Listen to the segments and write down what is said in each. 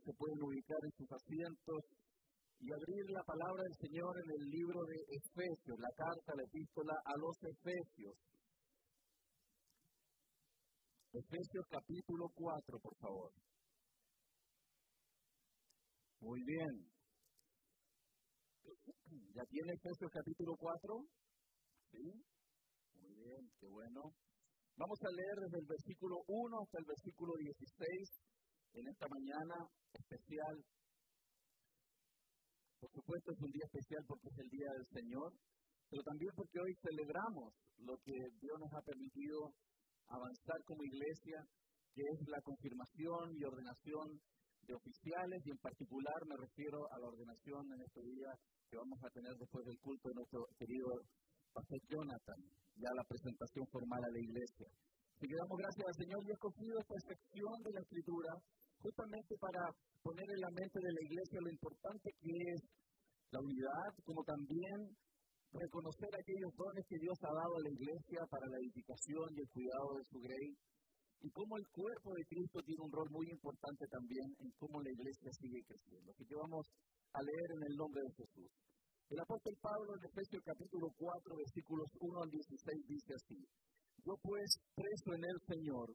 se pueden ubicar en sus asientos y abrir la palabra del Señor en el libro de Efesios, la carta, la epístola a los Efesios. Efesios capítulo 4, por favor. Muy bien. ¿Ya tiene Efesios capítulo 4? ¿Sí? Muy bien, qué bueno. Vamos a leer desde el versículo 1 hasta el versículo 16 en esta mañana especial. Por supuesto es un día especial porque es el Día del Señor, pero también porque hoy celebramos lo que Dios nos ha permitido avanzar como iglesia, que es la confirmación y ordenación de oficiales y en particular me refiero a la ordenación en este día que vamos a tener después del culto de nuestro querido Pastor Jonathan, ya la presentación formal a la iglesia. Así que damos gracias al Señor y he escogido esta sección de la Escritura justamente para poner en la mente de la iglesia lo importante que es la unidad, como también reconocer aquellos dones que Dios ha dado a la iglesia para la edificación y el cuidado de su grey, y cómo el cuerpo de Cristo tiene un rol muy importante también en cómo la iglesia sigue creciendo. Así que vamos a leer en el nombre de Jesús. El apóstol Pablo en Efesios capítulo 4, versículos 1 al 16 dice así, Yo pues, preso en el Señor,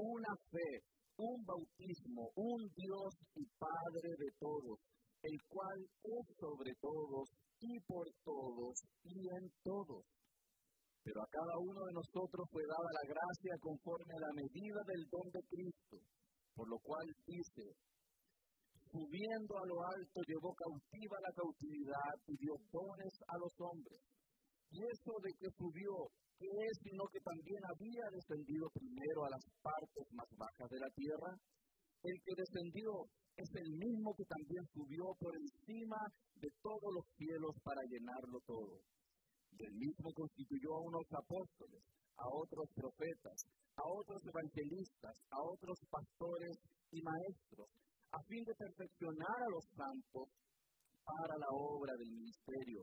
una fe, un bautismo, un Dios y Padre de todos, el cual es sobre todos y por todos y en todos. Pero a cada uno de nosotros fue dada la gracia conforme a la medida del don de Cristo, por lo cual dice, subiendo a lo alto, llevó cautiva la cautividad y dio dones a los hombres. Y eso de que subió, ¿qué es sino que también había descendido primero a las partes más bajas de la tierra? El que descendió es el mismo que también subió por encima de todos los cielos para llenarlo todo. Del mismo constituyó a unos apóstoles, a otros profetas, a otros evangelistas, a otros pastores y maestros a fin de perfeccionar a los santos para la obra del ministerio,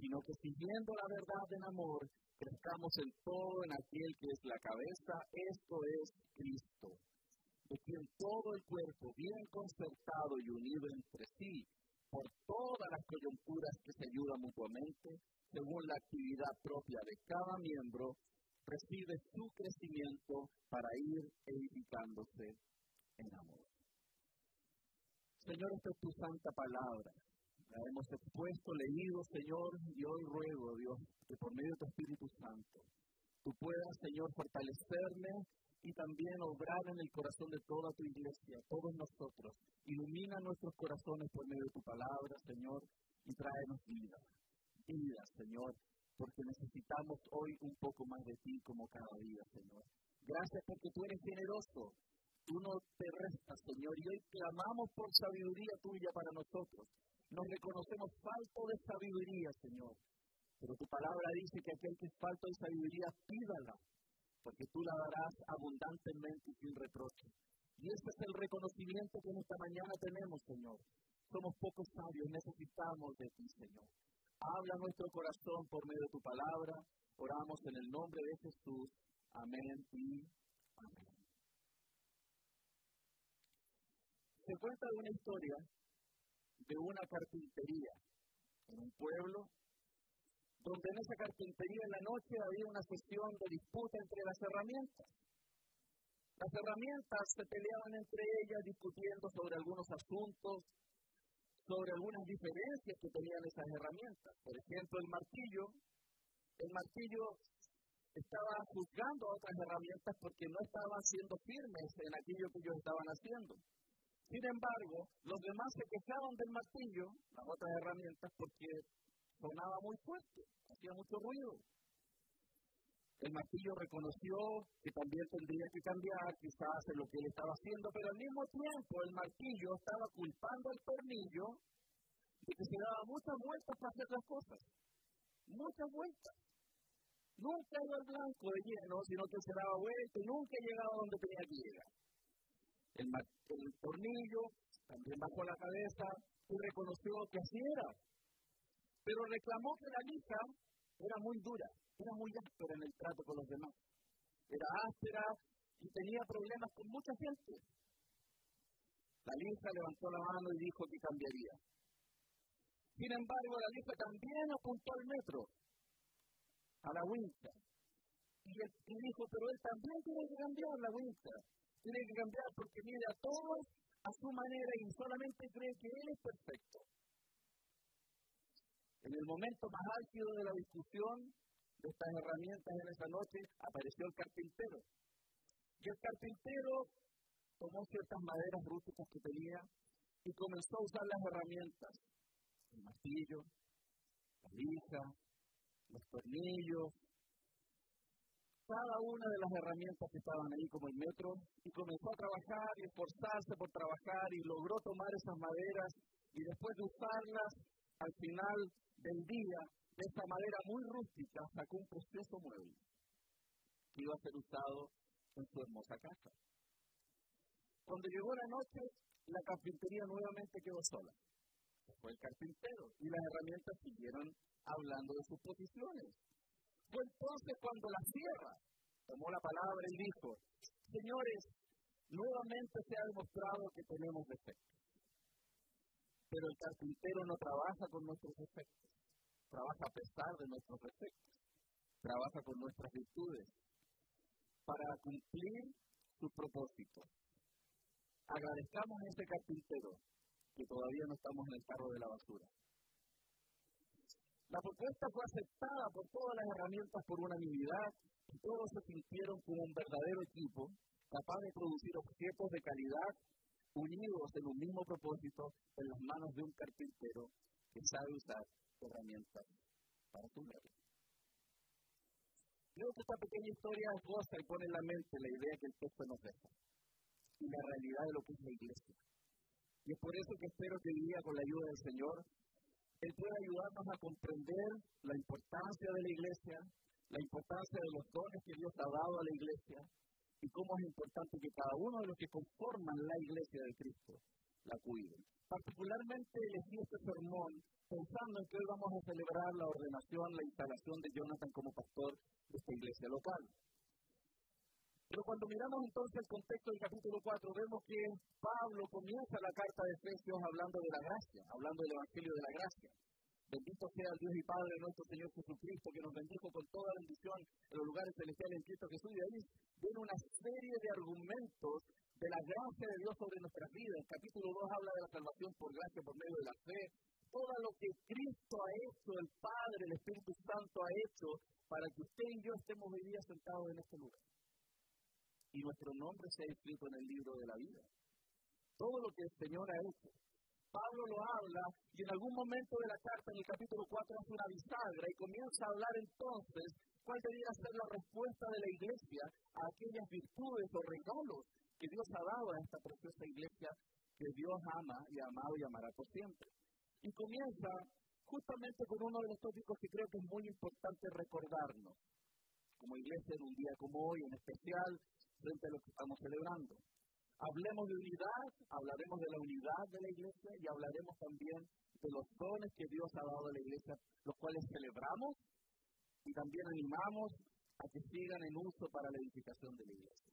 sino que siguiendo la verdad en amor, crezcamos en todo en aquel que es la cabeza, esto es Cristo, de quien todo el cuerpo, bien concertado y unido entre sí, por todas las coyunturas que se ayudan mutuamente, según la actividad propia de cada miembro, recibe su crecimiento para ir edificándose en amor. Señor, esta es tu santa palabra. La hemos expuesto, leído, Señor, y hoy ruego, Dios, que por medio de tu Espíritu Santo, tú puedas, Señor, fortalecerme y también obrar en el corazón de toda tu iglesia, todos nosotros. Ilumina nuestros corazones por medio de tu palabra, Señor, y tráenos vida. Vida, Señor, porque necesitamos hoy un poco más de ti como cada día, Señor. Gracias porque tú eres generoso Tú no te restas, Señor, y hoy clamamos por sabiduría tuya para nosotros. Nos reconocemos falto de sabiduría, Señor. Pero tu palabra dice que aquel que es falto de sabiduría, pídala, porque tú la darás abundantemente y sin reproche. Y ese es el reconocimiento que en esta mañana tenemos, Señor. Somos pocos sabios, necesitamos de ti, Señor. Habla nuestro corazón por medio de tu palabra. Oramos en el nombre de Jesús. Amén y amén. se cuenta de una historia de una carpintería en un pueblo, donde en esa carpintería en la noche había una sesión de disputa entre las herramientas. Las herramientas se peleaban entre ellas discutiendo sobre algunos asuntos, sobre algunas diferencias que tenían esas herramientas. Por ejemplo, el martillo. El martillo estaba juzgando a otras herramientas porque no estaban siendo firmes en aquello que ellos estaban haciendo. Sin embargo, los demás se quejaban del martillo, las otras herramientas, porque sonaba muy fuerte, hacía mucho ruido. El martillo reconoció que también tendría que cambiar, quizás en lo que él estaba haciendo, pero al mismo tiempo el martillo estaba culpando al tornillo de que se daba muchas vueltas para hacer las cosas. Muchas vueltas. Nunca iba al blanco de lleno, sino que se daba vueltas y nunca llegaba donde tenía que llegar. El, el tornillo también bajó la cabeza y reconoció que así era. Pero reclamó que la lija era muy dura era muy áspera en el trato con los demás. Era áspera y tenía problemas con mucha gente. La lista levantó la mano y dijo que cambiaría. Sin embargo, la lista también apuntó al metro, a la wincha. Y, y dijo, pero él también tiene que cambiar la wincha. Tiene que cambiar porque mira a todos a su manera y solamente cree que él es perfecto. En el momento más álgido de la discusión, de estas herramientas en esa noche, apareció el carpintero. Y el carpintero tomó ciertas maderas rústicas que tenía y comenzó a usar las herramientas, el martillo, la lija, los tornillos, cada una de las herramientas que estaban ahí como el metro, y comenzó a trabajar y esforzarse por trabajar y logró tomar esas maderas y después de usarlas, al final del día de esta madera muy rústica sacó un precioso mueble que iba a ser usado en su hermosa casa. Cuando llegó la noche, la carpintería nuevamente quedó sola. Fue el carpintero y las herramientas siguieron hablando de sus posiciones. Fue entonces cuando la sierra tomó la palabra y dijo, señores, nuevamente se ha demostrado que tenemos defectos. Pero el carpintero no trabaja con nuestros defectos trabaja a pesar de nuestros defectos, trabaja con nuestras virtudes para cumplir su propósito. Agradezcamos a ese carpintero que todavía no estamos en el carro de la basura. La propuesta fue aceptada por todas las herramientas por unanimidad y todos se sintieron como un verdadero equipo capaz de producir objetos de calidad unidos en un mismo propósito en las manos de un carpintero que sabe usar herramientas para tu vida. Creo que esta pequeña historia goza y pone en la mente la idea que el texto nos deja y la realidad de lo que es la iglesia. Y es por eso que espero que hoy día, con la ayuda del Señor, Él pueda ayudarnos a comprender la importancia de la iglesia, la importancia de los dones que Dios ha dado a la iglesia y cómo es importante que cada uno de los que conforman la iglesia de Cristo la cuiden. Particularmente elegí este sermón pensando en que hoy vamos a celebrar la ordenación, la instalación de Jonathan como pastor de esta iglesia local. Pero cuando miramos entonces el contexto del capítulo 4, vemos que Pablo comienza la carta de Efesios hablando de la gracia, hablando del Evangelio de la gracia. Bendito sea Dios y Padre nuestro Señor Jesucristo, que nos bendijo con toda bendición en los lugares celestiales en Cristo Jesús. Y ahí viene una serie de argumentos de la gracia de Dios sobre nuestras vidas. El capítulo 2 habla de la salvación por gracia, por medio de la fe. Todo lo que Cristo ha hecho, el Padre, el Espíritu Santo ha hecho para que usted y yo estemos hoy día sentados en este lugar. Y nuestro nombre sea escrito en el libro de la vida. Todo lo que el Señor ha hecho. Pablo lo habla y en algún momento de la carta, en el capítulo 4, hace una bisagra y comienza a hablar entonces cuál debería ser la respuesta de la iglesia a aquellas virtudes o regalos que Dios ha dado a esta preciosa iglesia que Dios ama y ha amado y amará por siempre. Y comienza justamente con uno de los tópicos que creo que es muy importante recordarnos, como iglesia en un día como hoy, en especial frente a lo que estamos celebrando. Hablemos de unidad, hablaremos de la unidad de la iglesia y hablaremos también de los dones que Dios ha dado a la iglesia, los cuales celebramos y también animamos a que sigan en uso para la edificación de la iglesia.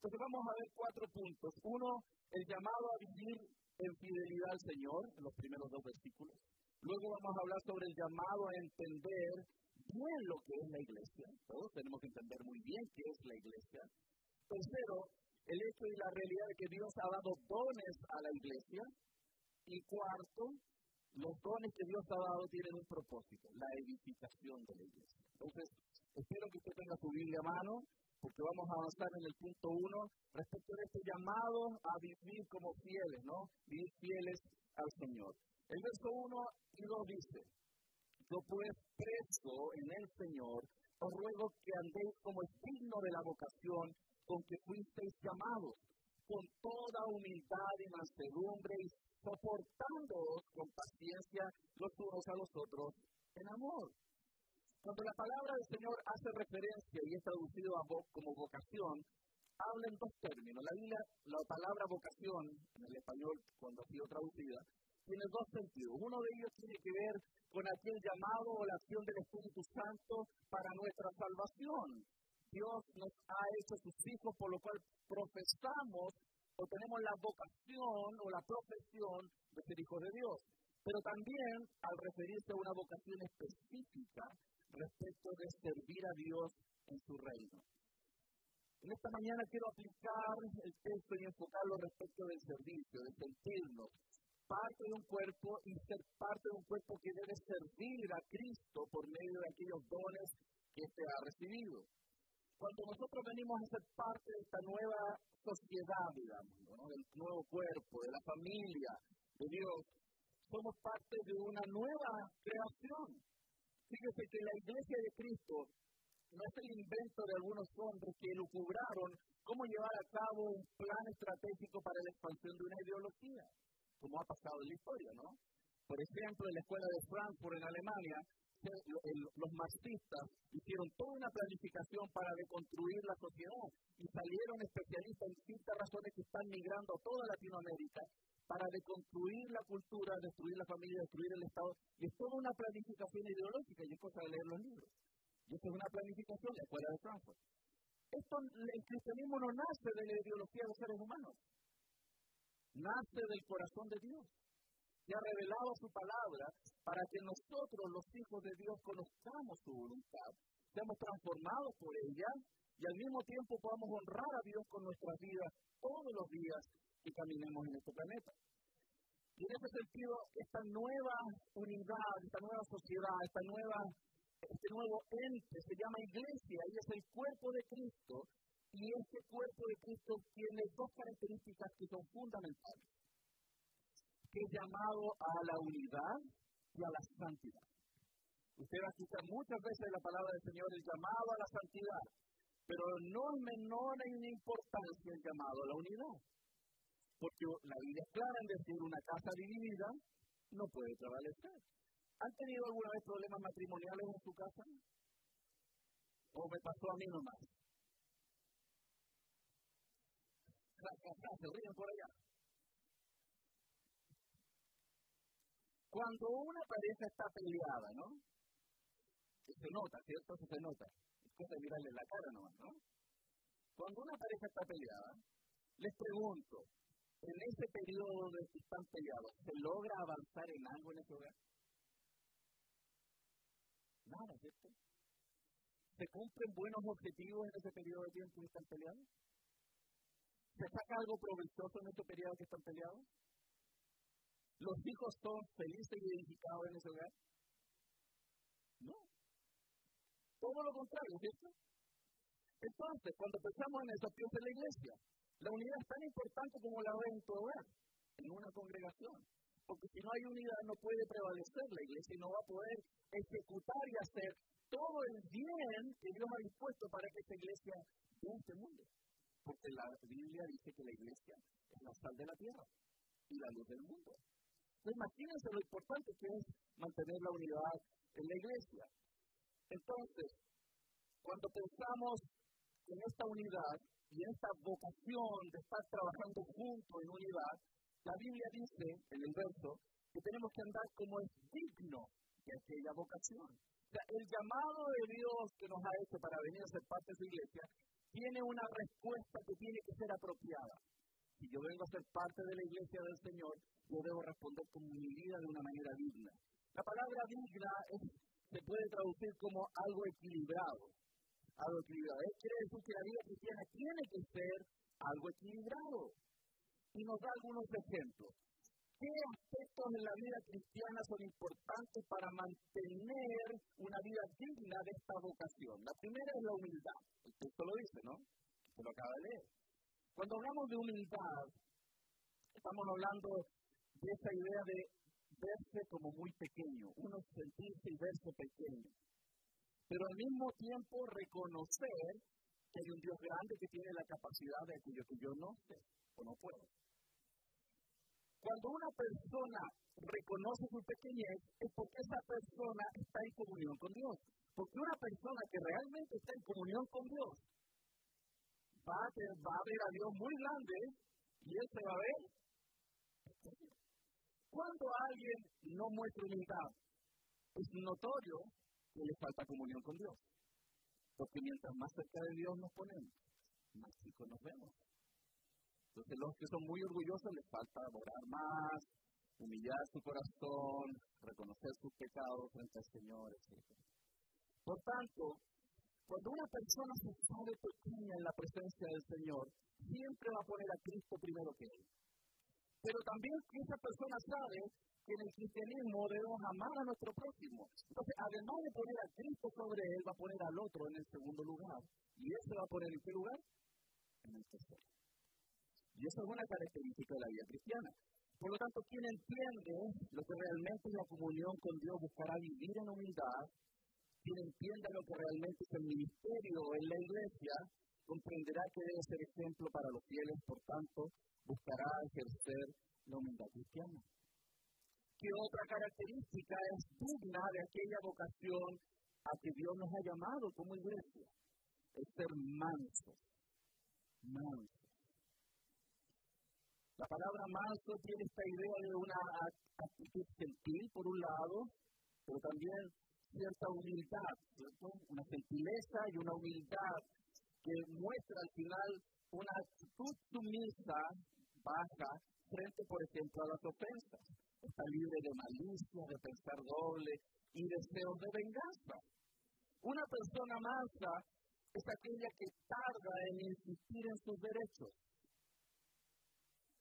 Entonces vamos a ver cuatro puntos. Uno, el llamado a vivir en fidelidad al Señor, en los primeros dos versículos. Luego vamos a hablar sobre el llamado a entender bien lo que es la iglesia. Todos tenemos que entender muy bien qué es la iglesia. Tercero, el hecho y la realidad de que Dios ha dado dones a la iglesia. Y cuarto, los dones que Dios ha dado tienen un propósito, la edificación de la iglesia. Entonces, espero que usted tenga su Biblia a mano, porque vamos a avanzar en el punto uno respecto de este llamado a vivir como fieles, ¿no? Vivir fieles al Señor. El verso 1 y 2 dice, yo pues preso en el Señor, os ruego que andéis como es digno de la vocación con que fuisteis llamados, con toda humildad y mansedumbre y soportándoos con paciencia los unos a los otros en amor. Cuando la palabra del Señor hace referencia y es traducido a como vocación, habla en dos términos. La, la palabra vocación, en el español, cuando ha sido traducida, tiene dos sentidos. Uno de ellos tiene que ver con aquel llamado o la acción del Espíritu Santo para nuestra salvación. Dios nos ha hecho sus hijos, por lo cual profesamos o tenemos la vocación o la profesión de ser hijos de Dios. Pero también al referirse a una vocación específica respecto de servir a Dios en su reino. En esta mañana quiero aplicar el texto y enfocarlo respecto del servicio, de sentirnos parte de un cuerpo y ser parte de un cuerpo que debe servir a Cristo por medio de aquellos dones que se ha recibido. Cuando nosotros venimos a ser parte de esta nueva sociedad, digamos, del nuevo cuerpo, de la familia de Dios, somos parte de una nueva creación. Fíjese que la iglesia de Cristo no es el invento de algunos hombres que lucubraron cómo llevar a cabo un plan estratégico para la expansión de una ideología como ha pasado en la historia, ¿no? Por ejemplo, en la escuela de Frankfurt, en Alemania, los marxistas hicieron toda una planificación para deconstruir la sociedad y salieron especialistas en distintas razones que están migrando a toda Latinoamérica para deconstruir la cultura, destruir la familia, destruir el Estado. Y es toda una planificación ideológica y es cosa de leer los libros. Y esto es una planificación de la escuela de Frankfurt. Esto, el cristianismo no nace de la ideología de seres humanos nace del corazón de Dios. Y ha revelado su palabra para que nosotros, los hijos de Dios, conozcamos su voluntad, seamos transformados por ella y al mismo tiempo podamos honrar a Dios con nuestras vidas todos los días que caminemos en este planeta. Y en ese sentido, esta nueva unidad, esta nueva sociedad, esta nueva, este nuevo ente se llama iglesia y es el cuerpo de Cristo y este cuerpo de Cristo tiene dos características que son fundamentales, es llamado a la unidad y a la santidad. Usted va a escuchar muchas veces la palabra del Señor, el llamado a la santidad, pero no es menor en importancia el llamado a la unidad. Porque la Biblia es clara en decir una casa dividida no puede prevalecer. ¿Han tenido alguna vez problemas matrimoniales en su casa? ¿O me pasó a mí nomás? se ríen por allá. Cuando una pareja está peleada, ¿no? Se nota, ¿cierto? Se nota. Es cosa de mirarle la cara nomás, ¿no? Cuando una pareja está peleada, les pregunto, en ese periodo de que están peleados, ¿se logra avanzar en algo en ese hogar? Nada, ¿cierto? ¿Se cumplen buenos objetivos en ese periodo de tiempo que están peleados? ¿Se saca algo provechoso en este periodo que están peleados? ¿Los hijos son felices y edificados en ese hogar? No. Todo lo contrario, ¿cierto? Entonces, cuando pensamos en eso, piensa en la iglesia. La unidad es tan importante como la ve en tu hogar, en una congregación. Porque si no hay unidad, no puede prevalecer la iglesia y no va a poder ejecutar y hacer todo el bien que Dios ha dispuesto para que esta iglesia vea este mundo porque la Biblia dice que la iglesia es la sal de la tierra y la luz del mundo. Imagínense lo importante que es mantener la unidad en la iglesia. Entonces, cuando pensamos en esta unidad y en esta vocación de estar trabajando juntos en unidad, la Biblia dice en el verso que tenemos que andar como es digno de aquella vocación. O sea, el llamado de Dios que nos ha hecho para venir a ser parte de su iglesia tiene una respuesta que tiene que ser apropiada. Si yo vengo a ser parte de la iglesia del Señor, yo debo responder con mi vida de una manera digna. La palabra digna se puede traducir como algo equilibrado. Algo equilibrado. Él quiere decir que la vida cristiana tiene que ser algo equilibrado. Y nos da algunos ejemplos. ¿Qué aspectos en la vida cristiana son importantes para mantener una vida digna de esta vocación? La primera es la humildad. El texto lo dice, ¿no? Se lo acaba de leer. Cuando hablamos de humildad, estamos hablando de esa idea de verse como muy pequeño, uno sentirse y verse pequeño. Pero al mismo tiempo reconocer que hay un Dios grande que tiene la capacidad de aquello que yo no sé o no puedo. Cuando una persona reconoce su pequeñez es porque esa persona está en comunión con Dios. Porque una persona que realmente está en comunión con Dios va a, va a ver a Dios muy grande y él se va a ver. Cuando alguien no muestra humildad, es notorio que le falta comunión con Dios. Porque mientras más cerca de Dios nos ponemos, más chicos nos vemos. Entonces los que son muy orgullosos les falta adorar más, humillar su corazón, reconocer sus pecados frente al Señor, etc. Por tanto, cuando una persona se sabe pequeña en la presencia del Señor, siempre va a poner a Cristo primero que Él. Pero también esa persona sabe que en el cristianismo debemos amar a nuestro prójimo. Entonces, además de poner a Cristo sobre Él, va a poner al otro en el segundo lugar. ¿Y él se va a poner en qué lugar? En el tercero. Y esa es una característica de la vida cristiana. Por lo tanto, quien entiende lo que realmente es la comunión con Dios buscará vivir en humildad. Quien entienda lo que realmente es el ministerio en la iglesia comprenderá que debe ser ejemplo para los fieles, por tanto, buscará ejercer la humildad cristiana. ¿Qué otra característica es digna de aquella vocación a que Dios nos ha llamado como iglesia? Es ser mansos. Mansos. La palabra manso tiene esta idea de una actitud gentil, por un lado, pero también cierta humildad, ¿cierto? Una gentileza y una humildad que muestra al final una actitud sumisa, baja, frente, por ejemplo, a las ofensas. Está libre de malicia, de pensar doble y deseos de venganza. Una persona mansa es aquella que tarda en insistir en sus derechos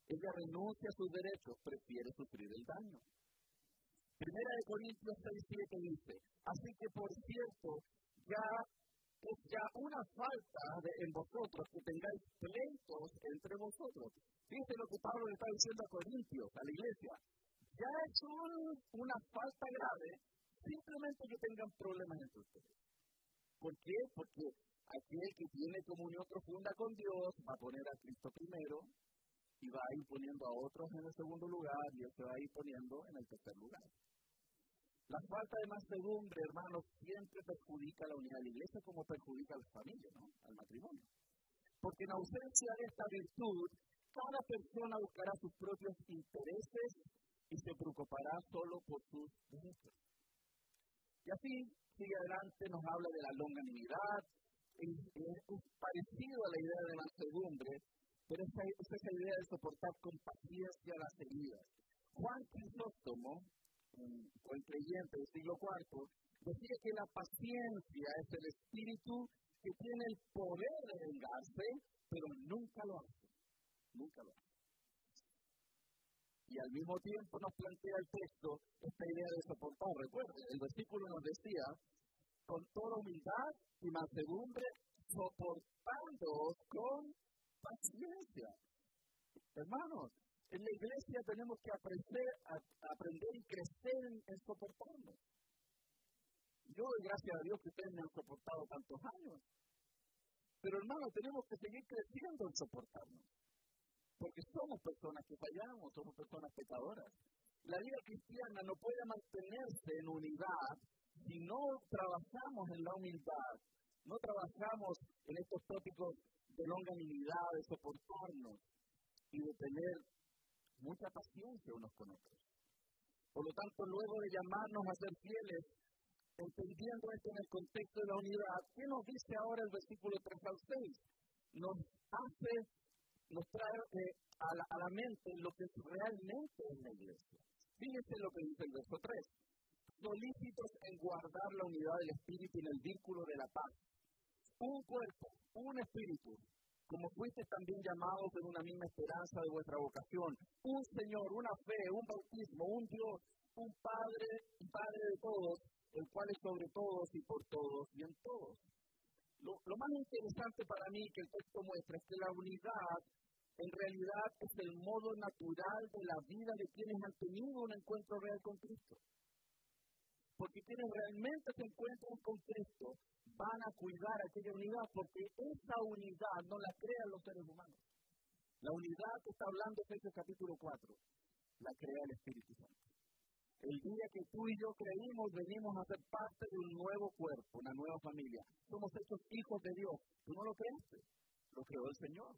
ella renuncia a sus derechos, prefiere sufrir el daño. Primera de Corintios 6, 7 dice, así que por cierto, ya es ya una falta en vosotros que tengáis pleitos entre vosotros. Fíjense lo que Pablo le está diciendo a Corintios, a la iglesia. Ya es una falta grave simplemente que tengan problemas entre ustedes. ¿Por qué? Porque aquel que tiene comunión profunda con Dios va a poner a Cristo primero, y va a ir poniendo a otros en el segundo lugar y él se va a ir poniendo en el tercer lugar. La falta de mansedumbre, hermanos, siempre perjudica la unidad de la iglesia como perjudica a la familia, ¿no? al matrimonio. Porque en ausencia de esta virtud, cada persona buscará sus propios intereses y se preocupará solo por sus derechos. Y así, sigue adelante, nos habla de la longanimidad, es, parecido a la idea de mansedumbre, pero es esa idea de soportar con paciencia las heridas. Juan Crisóstomo, un buen creyente del siglo IV, decía que la paciencia es el espíritu que tiene el poder de vengarse, pero nunca lo hace. Nunca lo hace. Y al mismo tiempo nos plantea el texto esta idea de soportar. Recuerden, el versículo nos decía, con toda humildad y mansedumbre, soportando con paciencia. Hermanos, en la iglesia tenemos que aprender, a, aprender y crecer en, soportarnos. Yo doy gracias a Dios que ustedes me han soportado tantos años. Pero hermanos, tenemos que seguir creciendo en soportarnos. Porque somos personas que fallamos, somos personas pecadoras. La vida cristiana no puede mantenerse en unidad si no trabajamos en la humildad, no trabajamos en estos tópicos de longanimidad, de soportarnos y de tener mucha paciencia unos con otros. Por lo tanto, luego de llamarnos a ser fieles, entendiendo esto en el contexto de la unidad, ¿qué nos dice ahora el versículo 3 al 6? Nos hace, nos trae eh, a, la, mente lo que realmente es la iglesia. Fíjense lo que dice el verso 3. Solícitos en guardar la unidad del espíritu en el vínculo de la paz un cuerpo, un espíritu, como fuiste también llamados en una misma esperanza de vuestra vocación. Un Señor, una fe, un bautismo, un Dios, un Padre y Padre de todos, el cual es sobre todos y por todos y en todos. Lo, más interesante para mí que el texto muestra es que la unidad en realidad es el modo natural de la vida de quienes han tenido un encuentro real con Cristo. Porque quienes realmente se encuentran con Cristo van a cuidar aquella unidad, porque esa unidad no la crean los seres humanos. La unidad que está hablando Efesios capítulo 4, la crea el Espíritu Santo. El día que tú y yo creímos, venimos a ser parte de un nuevo cuerpo, una nueva familia. Somos hechos hijos de Dios. Tú no lo creaste, lo creó el Señor.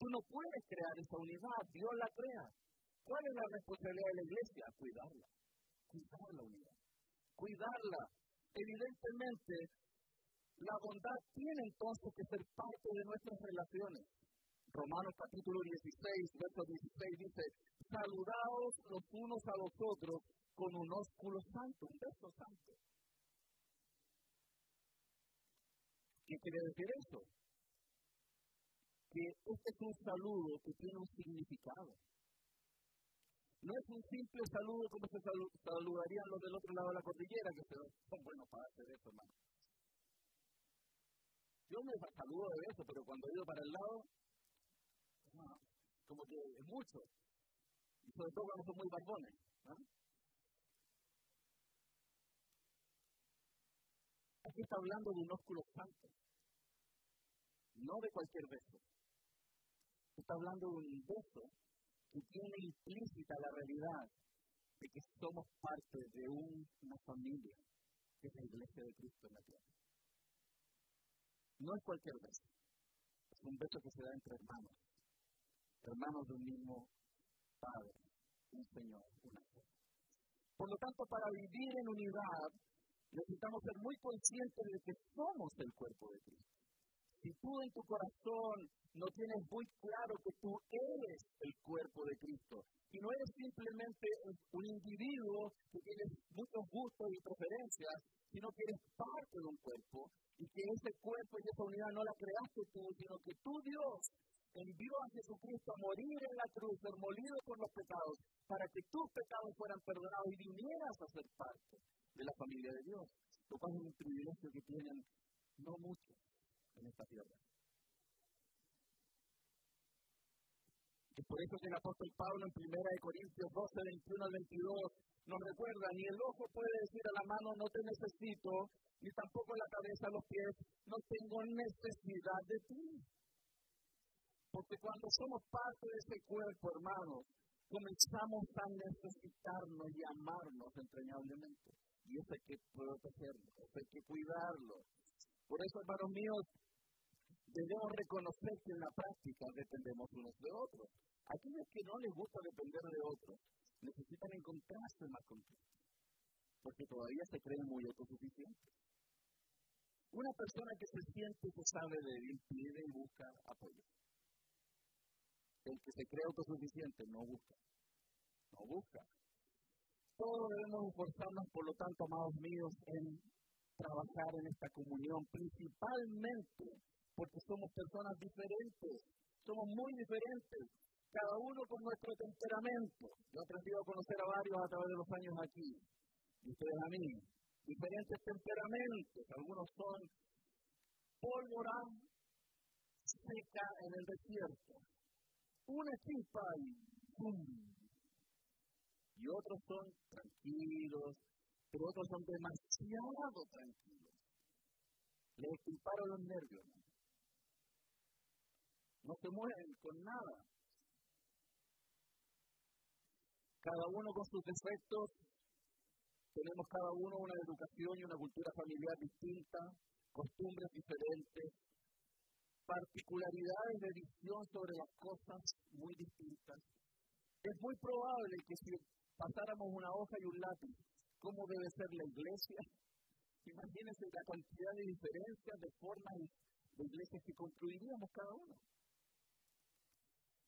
Tú no puedes crear esa unidad, Dios la crea. ¿Cuál es la responsabilidad de la iglesia? Cuidarla. Cuidar la unidad. Cuidarla. Evidentemente, la bondad tiene entonces que ser parte de nuestras relaciones. Romanos capítulo 16, verso 16 dice, saludaos los unos a los otros con un ósculo santo, un beso santo. ¿Qué quiere decir eso? Que este es un saludo que tiene un significado. No es un simple saludo como se saludarían los del otro lado de la cordillera, que son buenos para hacer eso, hermano. Yo me saludo de eso, pero cuando he ido para el lado, como que es mucho. Y sobre todo cuando son muy barbones. Aquí está hablando de un ósculo santo, no de cualquier beso. Está hablando de un beso que tiene implícita la realidad de que somos parte de una familia, que es la iglesia de Cristo en la tierra. No es cualquier beso, es un beso que se da entre hermanos, hermanos de un mismo Padre, un Señor, una fe. Por lo tanto, para vivir en unidad, necesitamos ser muy conscientes de que somos el cuerpo de Cristo. Si tú en tu corazón no tienes muy claro que tú eres el cuerpo de Cristo y no eres simplemente un individuo que tiene muchos gustos y preferencias, sino que eres parte de un cuerpo y que ese cuerpo y esa unidad no la creaste tú, sino que tú Dios envió a Jesucristo a morir en la cruz, ser molido por los pecados, para que tus pecados fueran perdonados y vinieras a ser parte de la familia de Dios. Lo cual es un privilegio que tienen no muchos en esta tierra. Y por eso que el apóstol Pablo en 1 Corintios 12, 21 al 22 nos recuerda, ni el ojo puede decir a la mano no te necesito, ni tampoco la cabeza los pies, no tengo necesidad de ti. Porque cuando somos parte de ese cuerpo, hermanos, comenzamos a necesitarnos y amarnos entrañablemente. Y eso hay que protegerlo, eso hay que cuidarlo. Por eso, hermanos míos, debemos reconocer que en la práctica dependemos unos de otros. Aquellos que no les gusta depender de otros necesitan encontrarse más con porque todavía se creen muy autosuficientes. Una persona que se siente que sabe débil pide y busca apoyo. El que se cree autosuficiente no busca, no busca. Todos debemos esforzarnos, por lo tanto, amados míos, en trabajar en esta comunión, principalmente porque somos personas diferentes, somos muy diferentes, cada uno con nuestro temperamento. Yo he aprendido a conocer a varios a través de los años aquí, y ustedes a mí. Diferentes temperamentos, algunos son pólvora seca en el desierto, una chispa y ¡pum! Y otros son tranquilos, pero otros son demasiado tranquilos. Les disparo los nervios. No se mueven con nada. Cada uno con sus defectos. Tenemos cada uno una educación y una cultura familiar distinta, costumbres diferentes, particularidades de visión sobre las cosas muy distintas. Es muy probable que si pasáramos una hoja y un lápiz, ¿cómo debe ser la iglesia? Imagínense la cantidad de diferencias de formas de iglesias que construiríamos cada uno.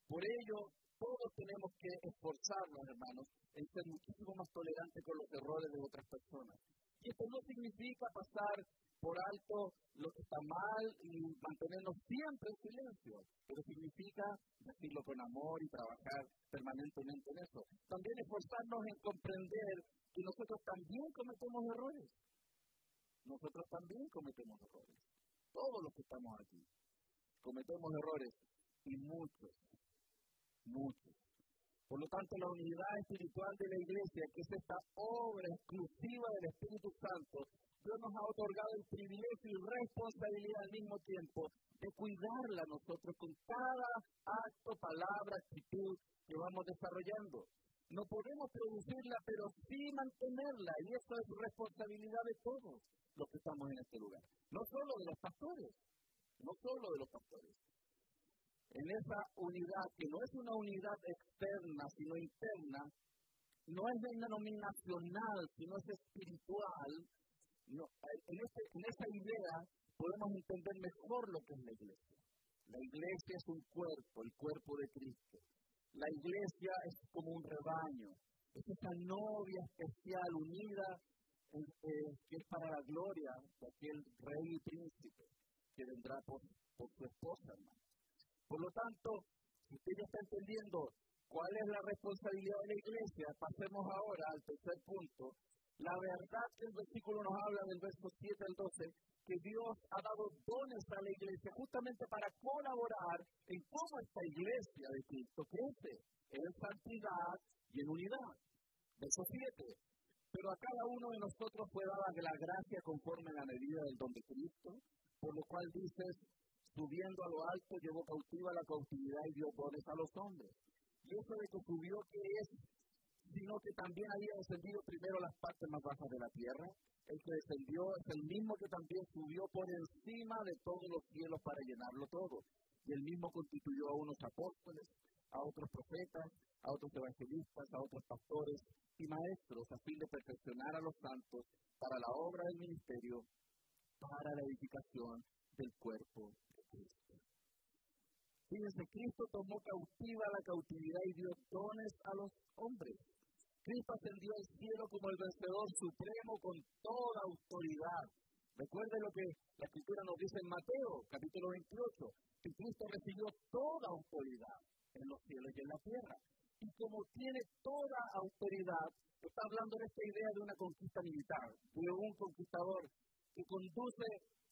Por ello, todos tenemos que esforzarnos, hermanos, en ser muchísimo más tolerantes con los errores de otras personas. Y esto no significa pasar por alto lo que está mal y mantenernos siempre en silencio, pero significa decirlo con amor y trabajar permanentemente en eso. También esforzarnos en comprender que nosotros también cometemos errores. Nosotros también cometemos errores. Todos los que estamos aquí cometemos errores y muchos, muchos. Por lo tanto, la unidad espiritual de la iglesia, que es esta obra exclusiva del Espíritu Santo, Dios nos ha otorgado el privilegio y responsabilidad al mismo tiempo de cuidarla nosotros con cada acto, palabra, actitud que vamos desarrollando. No podemos producirla, pero sí mantenerla, y eso es responsabilidad de todos los que estamos en este lugar. No solo de los pastores, no solo de los pastores. En esa unidad, que no es una unidad externa, sino interna, no es denominacional, sino es espiritual, no, en, este, en esa idea podemos entender mejor lo que es la iglesia. La iglesia es un cuerpo, el cuerpo de Cristo. La iglesia es como un rebaño, es esa novia especial unida eh, que es para la gloria de aquel rey y príncipe que vendrá por, por su esposa, hermano. Por lo tanto, si usted ya está entendiendo cuál es la responsabilidad de la iglesia, pasemos ahora al tercer punto, la verdad que el versículo nos habla del verso 7 al 12, que Dios ha dado dones a la iglesia justamente para colaborar en cómo esta iglesia de Cristo crece en santidad y en unidad. Verso 7. Pero a cada uno de nosotros fue dada la gracia conforme a la medida del don de Cristo, por lo cual dices, subiendo a lo alto llevó cautiva la cautividad y dio dones a los hombres. Y eso de que subió, que es sino que también había descendido primero las partes más bajas de la tierra. El que descendió es el mismo que también subió por encima de todos los cielos para llenarlo todo. Y el mismo constituyó a unos apóstoles, a otros profetas, a otros evangelistas, a otros pastores y maestros, a fin de perfeccionar a los santos para la obra del ministerio, para la edificación del cuerpo de Cristo. Fíjense, Cristo tomó cautiva la cautividad y dio dones a los hombres. Cristo ascendió al cielo como el vencedor supremo con toda autoridad. Recuerde lo que la escritura nos dice en Mateo, capítulo 28, que Cristo recibió toda autoridad en los cielos y en la tierra. Y como tiene toda autoridad, está hablando de esta idea de una conquista militar, de un conquistador que conduce,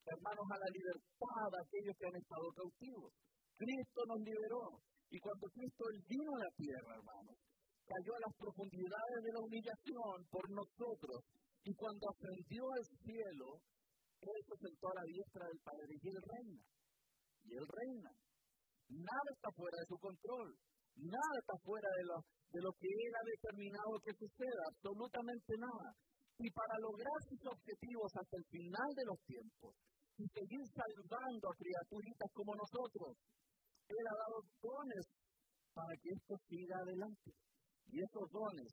hermanos, a la libertad a aquellos que han estado cautivos. Cristo nos liberó. Y cuando Cristo vino a la tierra, hermanos, cayó a las profundidades de la humillación por nosotros. Y cuando ascendió al cielo, Él se sentó a la diestra del Padre y Él reina. Y Él reina. Nada está fuera de su control. Nada está fuera de lo, de lo que Él ha determinado que suceda. Absolutamente nada. Y para lograr sus objetivos hasta el final de los tiempos y seguir salvando a criaturitas como nosotros, Él ha dado dones para que esto siga adelante. Y esos dones,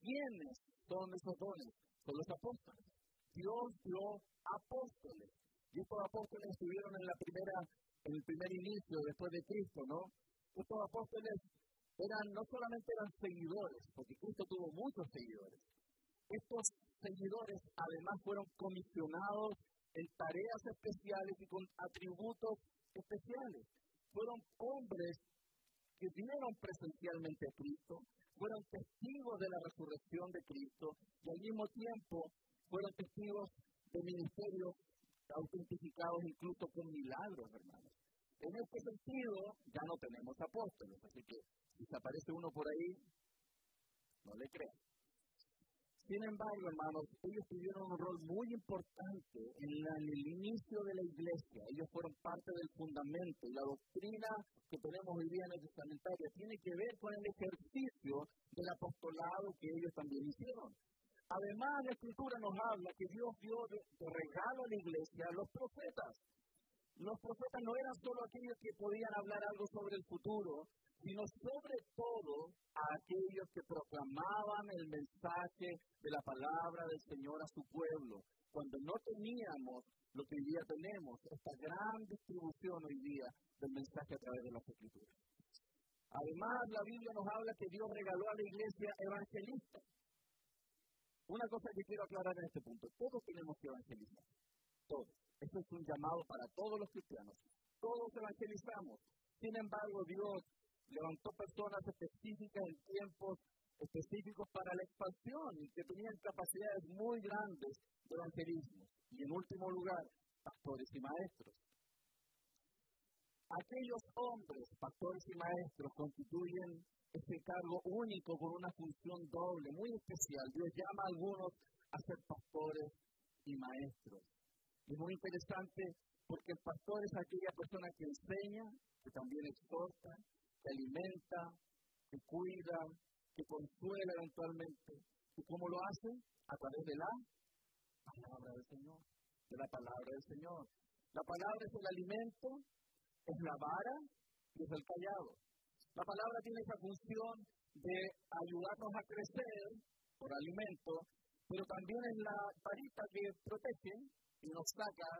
¿quiénes son esos dones? Son los apóstoles. Dios dio apóstoles. Y estos apóstoles estuvieron en el primer inicio después de Cristo, ¿no? Estos apóstoles eran, no solamente eran seguidores, porque Cristo tuvo muchos seguidores. Estos seguidores además fueron comisionados en tareas especiales y con atributos especiales. Fueron hombres que vieron presencialmente a Cristo, fueron testigos de la resurrección de Cristo y al mismo tiempo fueron testigos de ministerios autentificados incluso con milagros, hermanos. En este sentido, ya no tenemos apóstoles, así que si se aparece uno por ahí, no le crean. Sin embargo, hermanos, ellos tuvieron un rol muy importante en, el inicio de la iglesia. Ellos fueron parte del fundamento. Y la doctrina que tenemos hoy día en la testamentaria tiene que ver con el ejercicio del apostolado que ellos también hicieron. Además, la escritura nos habla que Dios dio de, regalo a la iglesia a los profetas. Los profetas no eran solo aquellos que podían hablar algo sobre el futuro, sino sobre todo a aquellos que proclamaban el mensaje de la palabra del Señor a su pueblo, cuando no teníamos lo que hoy día tenemos, esta gran distribución hoy día del mensaje a través de las escrituras. Además, la Biblia nos habla que Dios regaló a la iglesia evangelistas. Una cosa que quiero aclarar en este punto, todos tenemos que evangelizar. todos. Esto es un llamado para todos los cristianos. Todos evangelizamos. Sin embargo, Dios levantó personas específicas en tiempos específicos para la expansión y que tenían capacidades muy grandes de evangelismo. Y en último lugar, pastores y maestros. Aquellos hombres, pastores y maestros, constituyen este cargo único con una función doble, muy especial. Dios llama a algunos a ser pastores y maestros. Es muy interesante porque el pastor es aquella persona que enseña, que también exhorta, que alimenta, que cuida, que consuela eventualmente. ¿Y cómo lo hace? A través de la palabra del Señor. De la palabra del Señor. La palabra es el alimento, es la vara y es el callado. La palabra tiene esa función de ayudarnos a crecer por alimento, pero también es la varita que protege y nos saca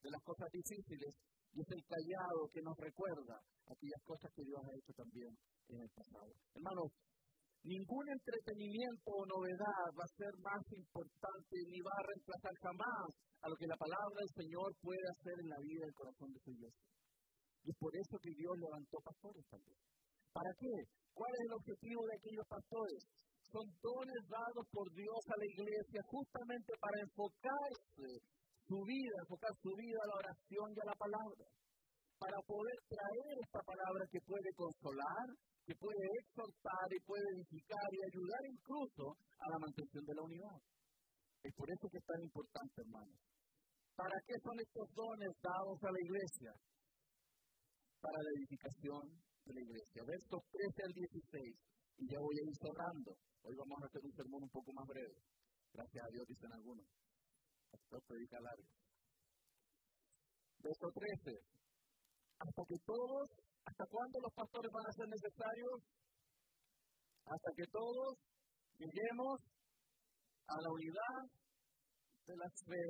de las cosas difíciles y es el callado que nos recuerda aquellas cosas que Dios ha hecho también en el pasado. Hermanos, ningún entretenimiento o novedad va a ser más importante ni va a reemplazar jamás a lo que la palabra del Señor puede hacer en la vida y el corazón de su iglesia. Y es por eso que Dios levantó pastores también. ¿Para qué? ¿Cuál es el objetivo de aquellos pastores? Son dones dados por Dios a la iglesia justamente para enfocarse su vida, enfocar su vida a la oración y a la palabra. Para poder traer esta palabra que puede consolar, que puede exhortar y puede edificar y ayudar incluso a la mantención de la unidad. Es por eso que es tan importante, hermanos. ¿Para qué son estos dones dados a la iglesia? Para la edificación de la iglesia. Versos 13 al 16. Y ya voy a ir cerrando. Hoy vamos a hacer un sermón un poco más breve. Gracias a Dios, dicen algunos. Esto predica largo. Verso 13. Hasta que todos, ¿hasta cuándo los pastores van a ser necesarios? Hasta que todos lleguemos a la unidad de la fe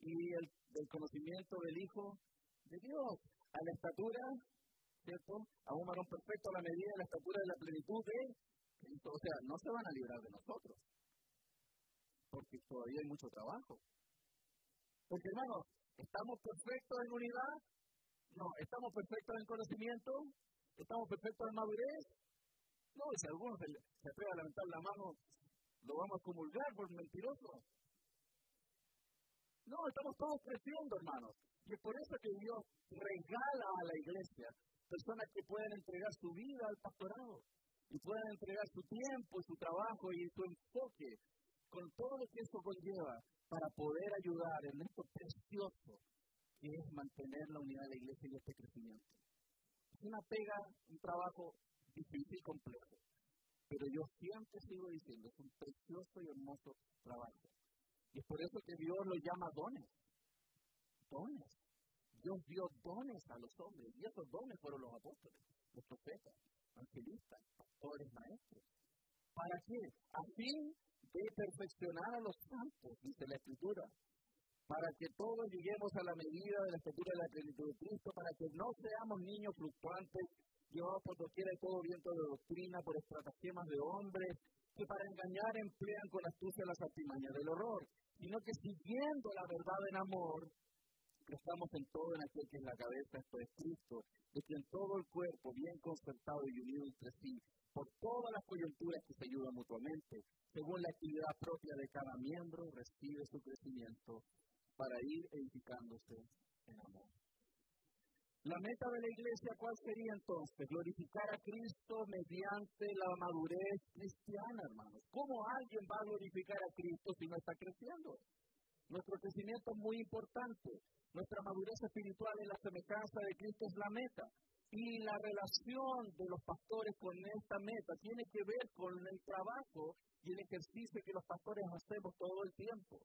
y el, del conocimiento del Hijo de Dios, a la estatura, ¿cierto? A un varón perfecto a la medida de la estatura de la plenitud de Cristo. O sea, no se van a librar de nosotros, porque todavía hay mucho trabajo. Porque hermanos, ¿estamos perfectos en unidad? No, ¿estamos perfectos en conocimiento? ¿Estamos perfectos en madurez? No, si alguno se, se atreve a levantar la mano lo vamos a comulgar por mentiroso. No, estamos todos creciendo, hermanos. Y es por eso que Dios regala a la iglesia personas que pueden entregar su vida al pastorado y pueden entregar su tiempo, su trabajo y su enfoque con todo lo que eso conlleva para poder ayudar en esto precioso que es mantener la unidad de la iglesia y este crecimiento. Es una pega, un trabajo difícil y complejo. Pero yo siempre sigo diciendo, es un precioso y hermoso trabajo. Y es por eso que Dios lo llama dones. Dones. Dios dio dones a los hombres. Y esos dones fueron los apóstoles, los profetas, evangelistas, pastores, maestros. ¿Para qué? A fin de perfeccionar a los santos, dice la Escritura. Para que todos lleguemos a la medida de la estatura de la plenitud de Cristo, para que no seamos niños fluctuantes Dios por doquiera de todo viento de doctrina, por estratagemas de hombres, que para engañar emplean con astucia las artimañas del horror, sino que siguiendo la verdad en amor, estamos en todo en aquel que es la cabeza, esto es Cristo, de quien todo el cuerpo, bien concertado y unido entre sí, por todas las coyunturas que se ayudan mutuamente, según la actividad propia de cada miembro, recibe su crecimiento para ir edificándose en amor. La meta de la iglesia, ¿cuál sería entonces? Glorificar a Cristo mediante la madurez cristiana, hermanos. ¿Cómo alguien va a glorificar a Cristo si no está creciendo? Nuestro crecimiento es muy importante. Nuestra madurez espiritual en la semejanza de Cristo es la meta. Y la relación de los pastores con esta meta tiene que ver con el trabajo y el ejercicio que los pastores hacemos todo el tiempo,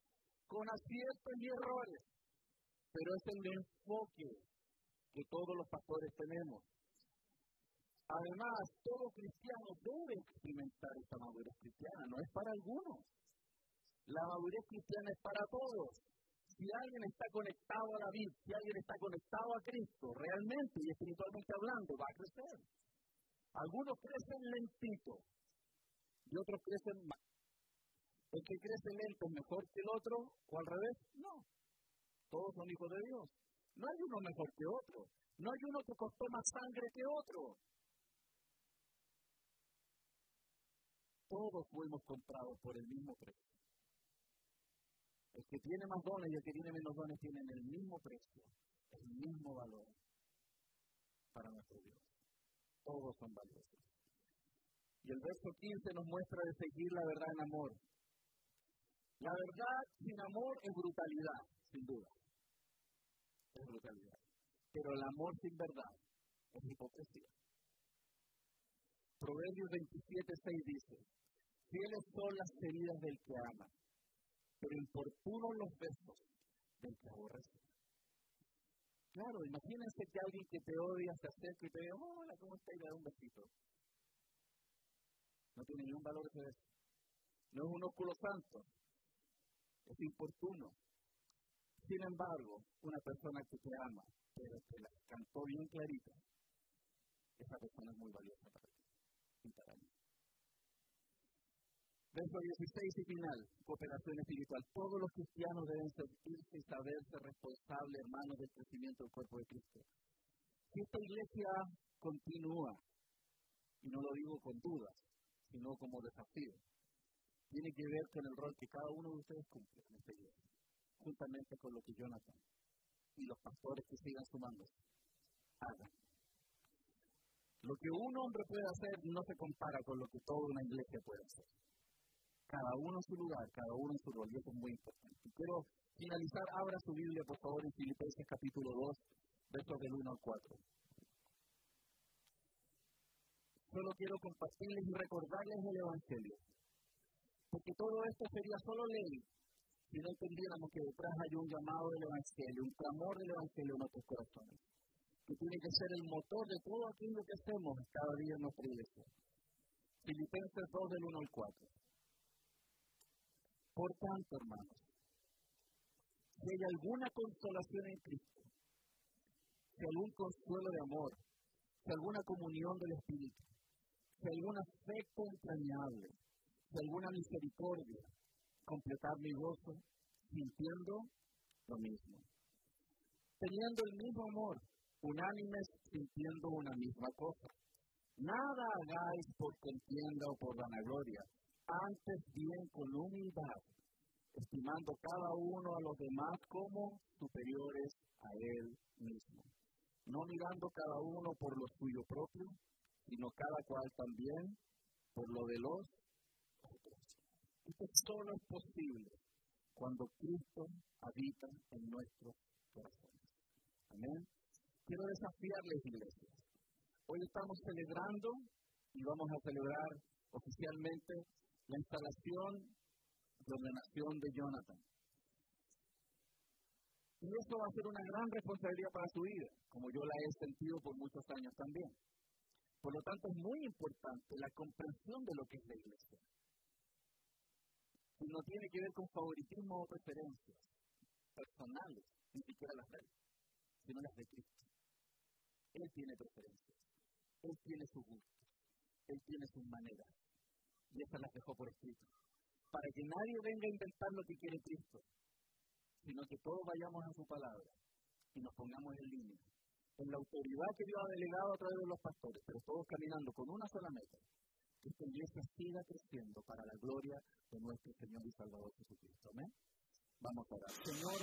con aciertos y errores. Pero es el enfoque que todos los pastores tenemos. Además, todo cristiano debe experimentar esta madurez cristiana, no es para algunos. La madurez cristiana es para todos. Si alguien está conectado a la vida, si alguien está conectado a Cristo, realmente y espiritualmente hablando, va a crecer. Algunos crecen lentito y otros crecen más. ¿El que crece lento es mejor que el otro o al revés? No. todos son hijos de Dios. No hay uno mejor que otro. No hay uno que costó más sangre que otro. Todos fuimos comprados por el mismo precio. El que tiene más dones y el que tiene menos dones tienen el mismo precio, el mismo valor para nuestro Dios. Todos son valiosos. Y el verso 15 nos muestra de seguir la verdad en amor. La verdad sin amor es brutalidad, sin duda. Es brutalidad. Pero el amor sin verdad es hipocresía. Proverbios 27, 6 dice, fieles son las heridas del que ama, pero importunos los besos del que aborrece. Claro, imagínense que alguien que te odia se acerca y te dice, hola, ¿cómo estás? Y le da un besito. No tiene ningún valor ese beso. No es un óculo santo. Es importuno. Sin embargo, una persona que te ama, pero que la cantó bien clarita, esa persona es muy valiosa para ti y para mí. Verso 16 y final, cooperación espiritual. Todos los cristianos deben sentirse y saberse responsables, hermanos, del crecimiento del cuerpo de Cristo. Si esta iglesia continúa, y no lo digo con dudas, sino como desafío, tiene que ver con el rol que cada uno de ustedes cumple en esta iglesia, juntamente con lo que Jonathan y los pastores que sigan sumándose hagan. Lo que un hombre puede hacer no se compara con lo que toda una iglesia puede hacer cada uno en su lugar, cada uno en su rol, y eso es muy importante. quiero finalizar, abra su Biblia, por favor, en Filipenses capítulo 2, versos del 1 al 4. Solo quiero compartirles y recordarles el Evangelio, porque todo esto sería solo ley si no entendiéramos que detrás hay un llamado del Evangelio, un clamor del Evangelio en nuestros corazones, que tiene que ser el motor de todo aquello que hacemos cada día en nuestra iglesia. Filipenses 2 del 1 al 4. Por tanto, hermanos, si hay alguna consolación en Cristo, si algún consuelo de amor, si alguna comunión del Espíritu, si algún afecto entrañable, si alguna misericordia, completar mi gozo sintiendo lo mismo. Teniendo el mismo amor, unánimes sintiendo una misma cosa. Nada hagáis por contienda o por vanagloria, antes bien con humildad, estimando cada uno a los demás como superiores a él mismo, no mirando cada uno por lo suyo propio, sino cada cual también por lo de los otros. Esto solo es posible cuando Cristo habita en nuestros corazones. Amén. Quiero desafiarles, iglesias. Hoy estamos celebrando y vamos a celebrar oficialmente la instalación de ordenación de Jonathan. Y eso va a ser una gran responsabilidad para su vida, como yo la he sentido por muchos años también. Por lo tanto, es muy importante la comprensión de lo que es la iglesia. Y no tiene que ver con favoritismo o preferencias personales, ni siquiera las de él, sino las de Cristo. Él tiene preferencias, Él tiene su gusto, Él tiene sus maneras, y esas las dejó por escrito. Para que nadie venga a inventar lo que quiere Cristo, sino que todos vayamos a su palabra y nos pongamos en línea. En la autoridad que Dios ha delegado a través de los pastores, pero todos caminando con una sola meta, que esta iglesia siga creciendo para la gloria de nuestro Señor y Salvador Jesucristo. Amén. Vamos a orar. Señor.